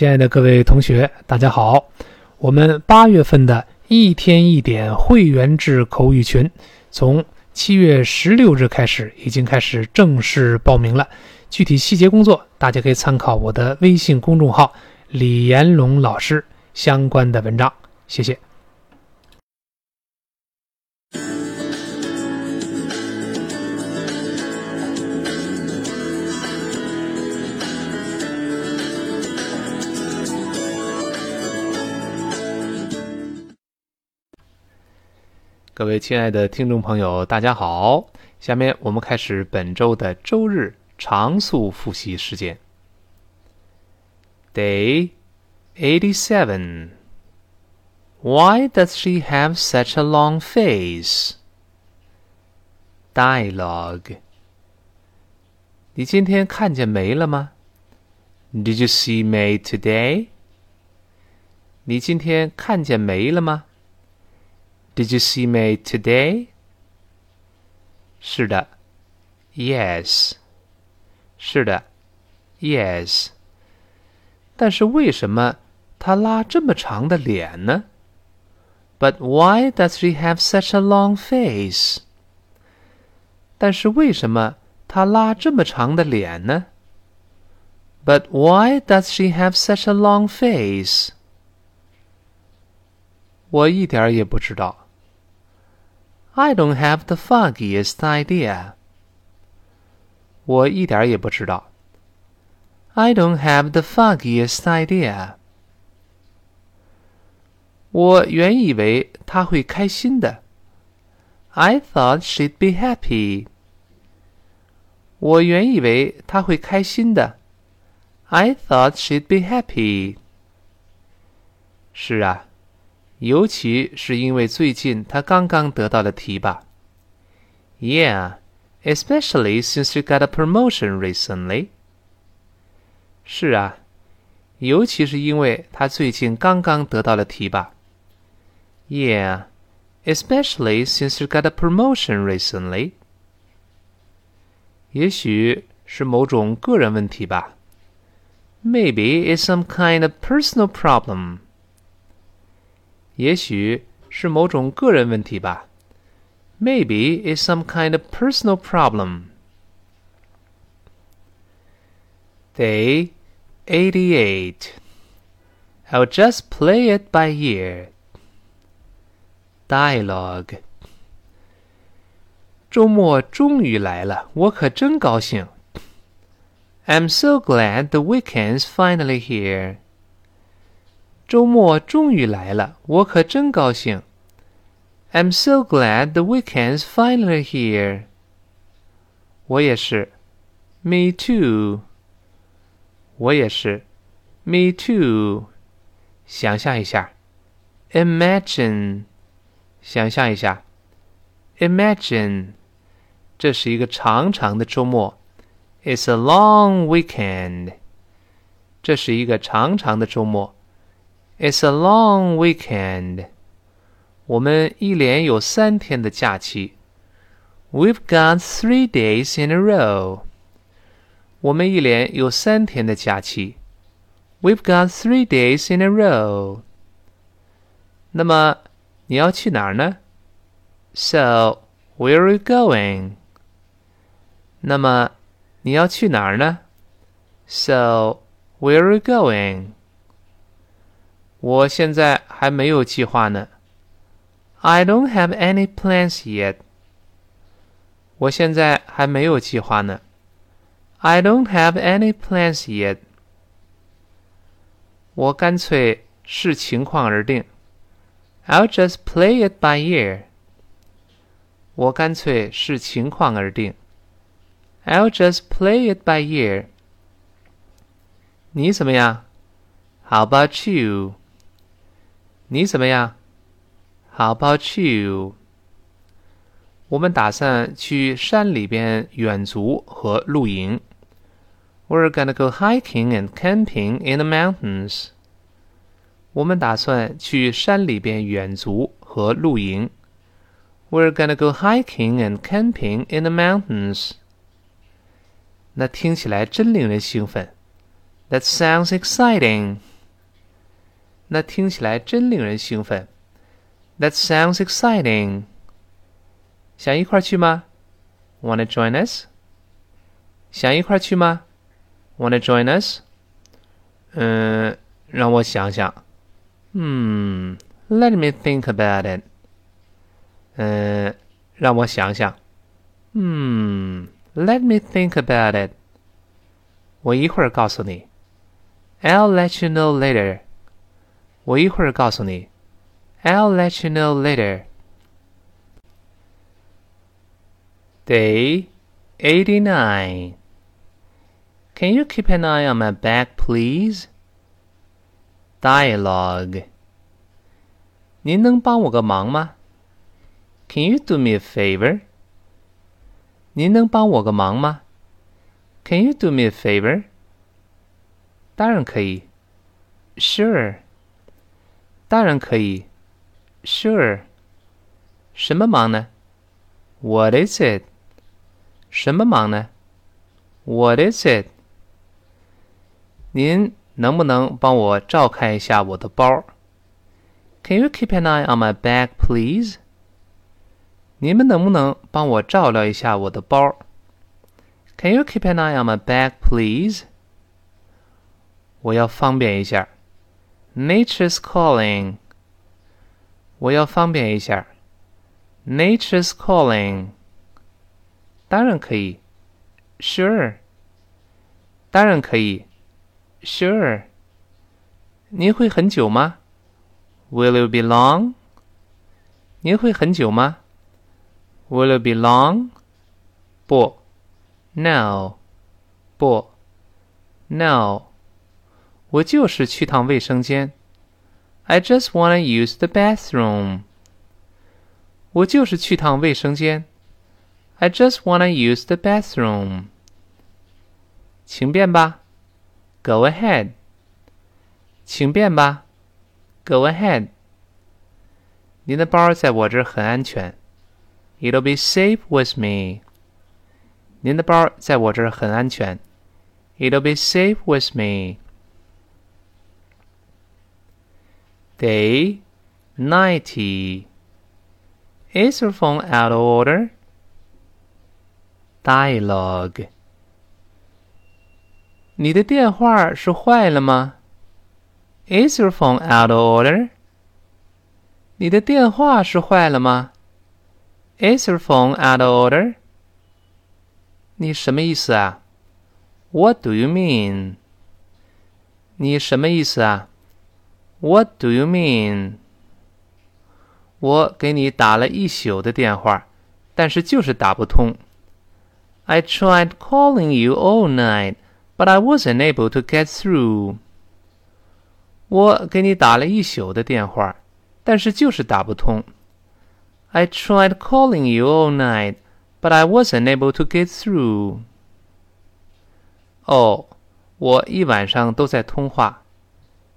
亲爱的各位同学，大家好！我们八月份的一天一点会员制口语群，从七月十六日开始，已经开始正式报名了。具体细节工作，大家可以参考我的微信公众号“李延龙老师”相关的文章。谢谢。各位亲爱的听众朋友，大家好！下面我们开始本周的周日常速复习时间。Day eighty-seven. Why does she have such a long face? Dialogue. 你今天看见梅了吗？Did you see May today? 你今天看见梅了吗 ？Did you see May today? 是的，Yes。是的，Yes。但是为什么她拉这么长的脸呢？But why does she have such a long face? 但是为什么她拉这么长的脸呢？But why does she have such a long face? 我一点也不知道。I don't have the foggiest idea. 我一点也不知道。I don't have the foggiest idea. 我原以为她会开心的。I thought she'd be happy. 我原以为她会开心的。I thought she'd be happy. 是啊。 尤其是因为最近他刚刚得到了提拔。Yeah, especially since you got a promotion recently. 是啊，尤其是因为他最近刚刚得到了提拔。Yeah, especially since you got a promotion recently. 也许是某种个人问题吧。Maybe it's some kind of personal problem. 也许是某种个人问题吧。Maybe it's some kind of personal problem. Day 88. I'll just play it by ear. Dialogue. 周末终于来了，我可真高兴。I'm so glad the weekend's finally here. 周末终于来了，我可真高兴。I'm so glad the weekend's finally here。我也是。Me too。我也是。Me too。想象一下。Imagine。想象一下。Imagine。这是一个长长的周末。It's a long weekend。这是一个长长的周末。 It's a long weekend. 我们一连有三天的假期。We've got three days in a row. 我们一连有三天的假期。We've got three days in a row. 那么你要去哪儿呢？So where are you going? 那么你要去哪儿呢？So where are you going? 我现在还没有计划呢。I don't have any plans yet. 我现在还没有计划呢。I don't have any plans yet. 我干脆视情况而定。I'll just play it by ear. 我干脆视情况而定。I'll just play it by ear. 你怎么样？How about you? 你怎么样？How about you？我们打算去山里边远足和露营。We're gonna go hiking and camping in the mountains。我们打算去山里边远足和露营。We're gonna go hiking and camping in the mountains。那听起来真令人兴奋。That sounds exciting。 那听起来真令人兴奋。That sounds exciting. 想一块去吗？Wanna join us? 想一块去吗？Wanna join us? 嗯，让我想想。Hmm, let me think about it. 嗯，让我想想。Hmm, let me think about it. 我一会儿告诉你。I'll let you know later. 我一会儿告诉你。I'll let you know later. Day 89. Can you keep an eye on my back, please? Dialogue. 您能帮我个忙吗？Can you do me a favor? 您能帮我个忙吗？Can you do me a favor? 当然可以。Sure. 当然可以。Sure. 什么忙呢？What is it? 什么忙呢？What is it? 您能不能帮我照看一下我的包？Can you keep an eye on my bag, please? 你们能不能帮我照料一下我的包？Can you keep an eye on my bag, please? 我要方便一下。 Nature's calling. 我要方便一下。Nature's calling. 当然可以。Sure. 当然可以。Sure. 您会很久吗？Will you be long? 您会很久吗？Will it be long? 不，No，不，No， 我就是去趟卫生间。I just wanna use the bathroom。我就是去趟卫生间。I just wanna use the bathroom。请便吧，Go ahead。请便吧，Go ahead。您的包在我这儿很安全。It'll be safe with me。您的包在我这儿很安全。It'll be safe with me。 Day ninety. Is your phone out of order? Dialogue. 你的电话是坏了吗？Is your phone out of order? 你的电话是坏了吗？Is your phone out of order? 你什么意思啊？What do you mean? 你什么意思啊 ？What do you mean? 我给你打了一宿的电话，但是就是打不通。I tried calling you all night, but I wasn't able to get through. 我给你打了一宿的电话，但是就是打不通。I tried calling you all night, but I wasn't able to get through. 哦，我一晚上都在通话。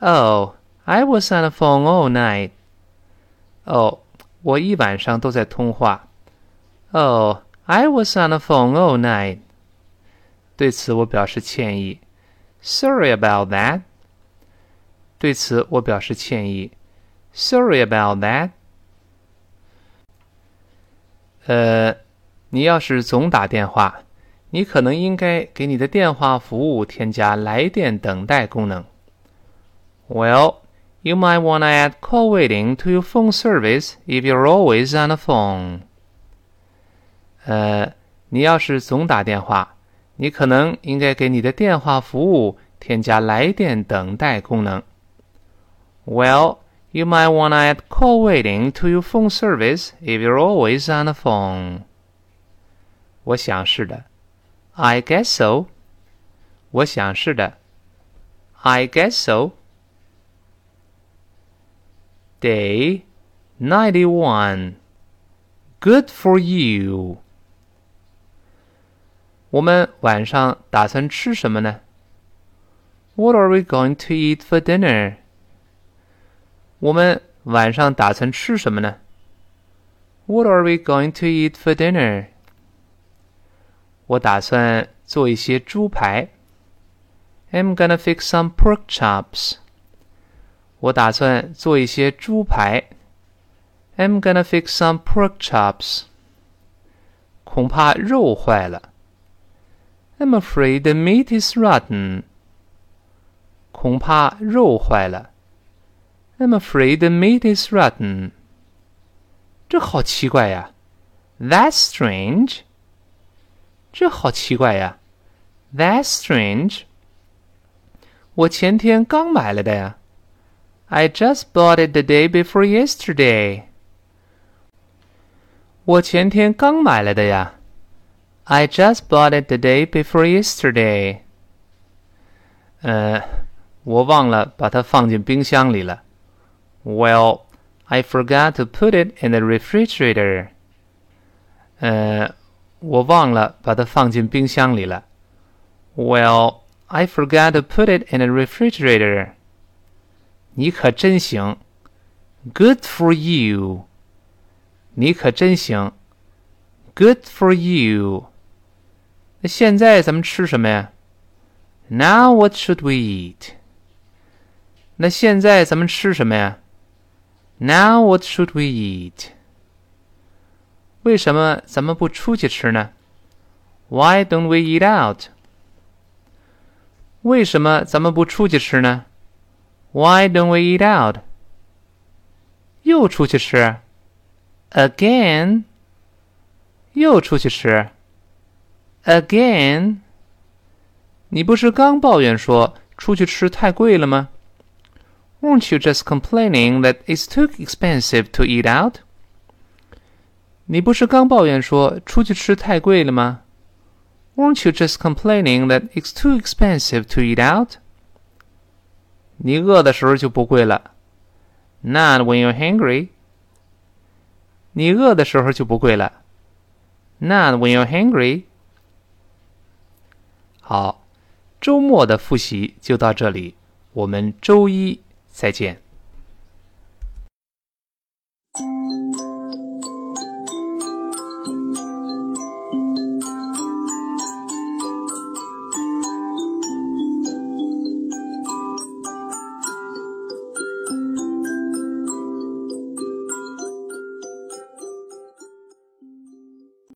Oh, I was on the phone all night. 哦，我一晚上都在通话。Oh, I was on the phone all night. 对此我表示歉意。Sorry about that. 对此我表示歉意。Sorry about that. 呃，你要是总打电话，你可能应该给你的电话服务添加来电等待功能。Well, you might want to add call waiting to your phone service if you're always on the phone. 呃，你要是总打电话，你可能应该给你的电话服务添加来电等待功能。Well, you might want to add call waiting to your phone service if you're always on the phone. 我想是的。I guess so. 我想是的。I guess so. Day ninety-one. Good for you. 我们晚上打算吃什么呢？What are we going to eat for dinner? 我们晚上打算吃什么呢？What are we going to eat for dinner? 我打算做一些猪排。I'm gonna fix some pork chops. 我打算做一些猪排。I'm gonna fix some pork chops. 恐怕肉坏了。I'm afraid the meat is rotten. 恐怕肉坏了。I'm afraid the meat is rotten. 这好奇怪呀。That's strange. 这好奇怪呀。That's strange. 我前天刚买来的呀。 I just bought it the day before yesterday. 我前天刚买来的呀。I just bought it the day before yesterday. 呃，我忘了把它放进冰箱里了。Well, I forgot to put it in the refrigerator. 呃，我忘了把它放进冰箱里了。Well, I forgot to put it in the refrigerator. 你可真行，Good for you。你可真行，Good for you。那现在咱们吃什么呀？Now what should we eat？那现在咱们吃什么呀？Now what should we eat？为什么咱们不出去吃呢？Why don't we eat out？为什么咱们不出去吃呢 ？why don't we eat out? 又出去吃，again。又出去吃，again。你不是刚抱怨说出去吃太贵了吗？Weren't you just complaining that it's too expensive to eat out? 你不是刚抱怨说出去吃太贵了吗？Weren't you just complaining that it's too expensive to eat out? 你饿的时候就不跪了，Not when you're hungry。你饿的时候就不跪了，Not when you're hungry。好，周末的复习就到这里，我们周一再见。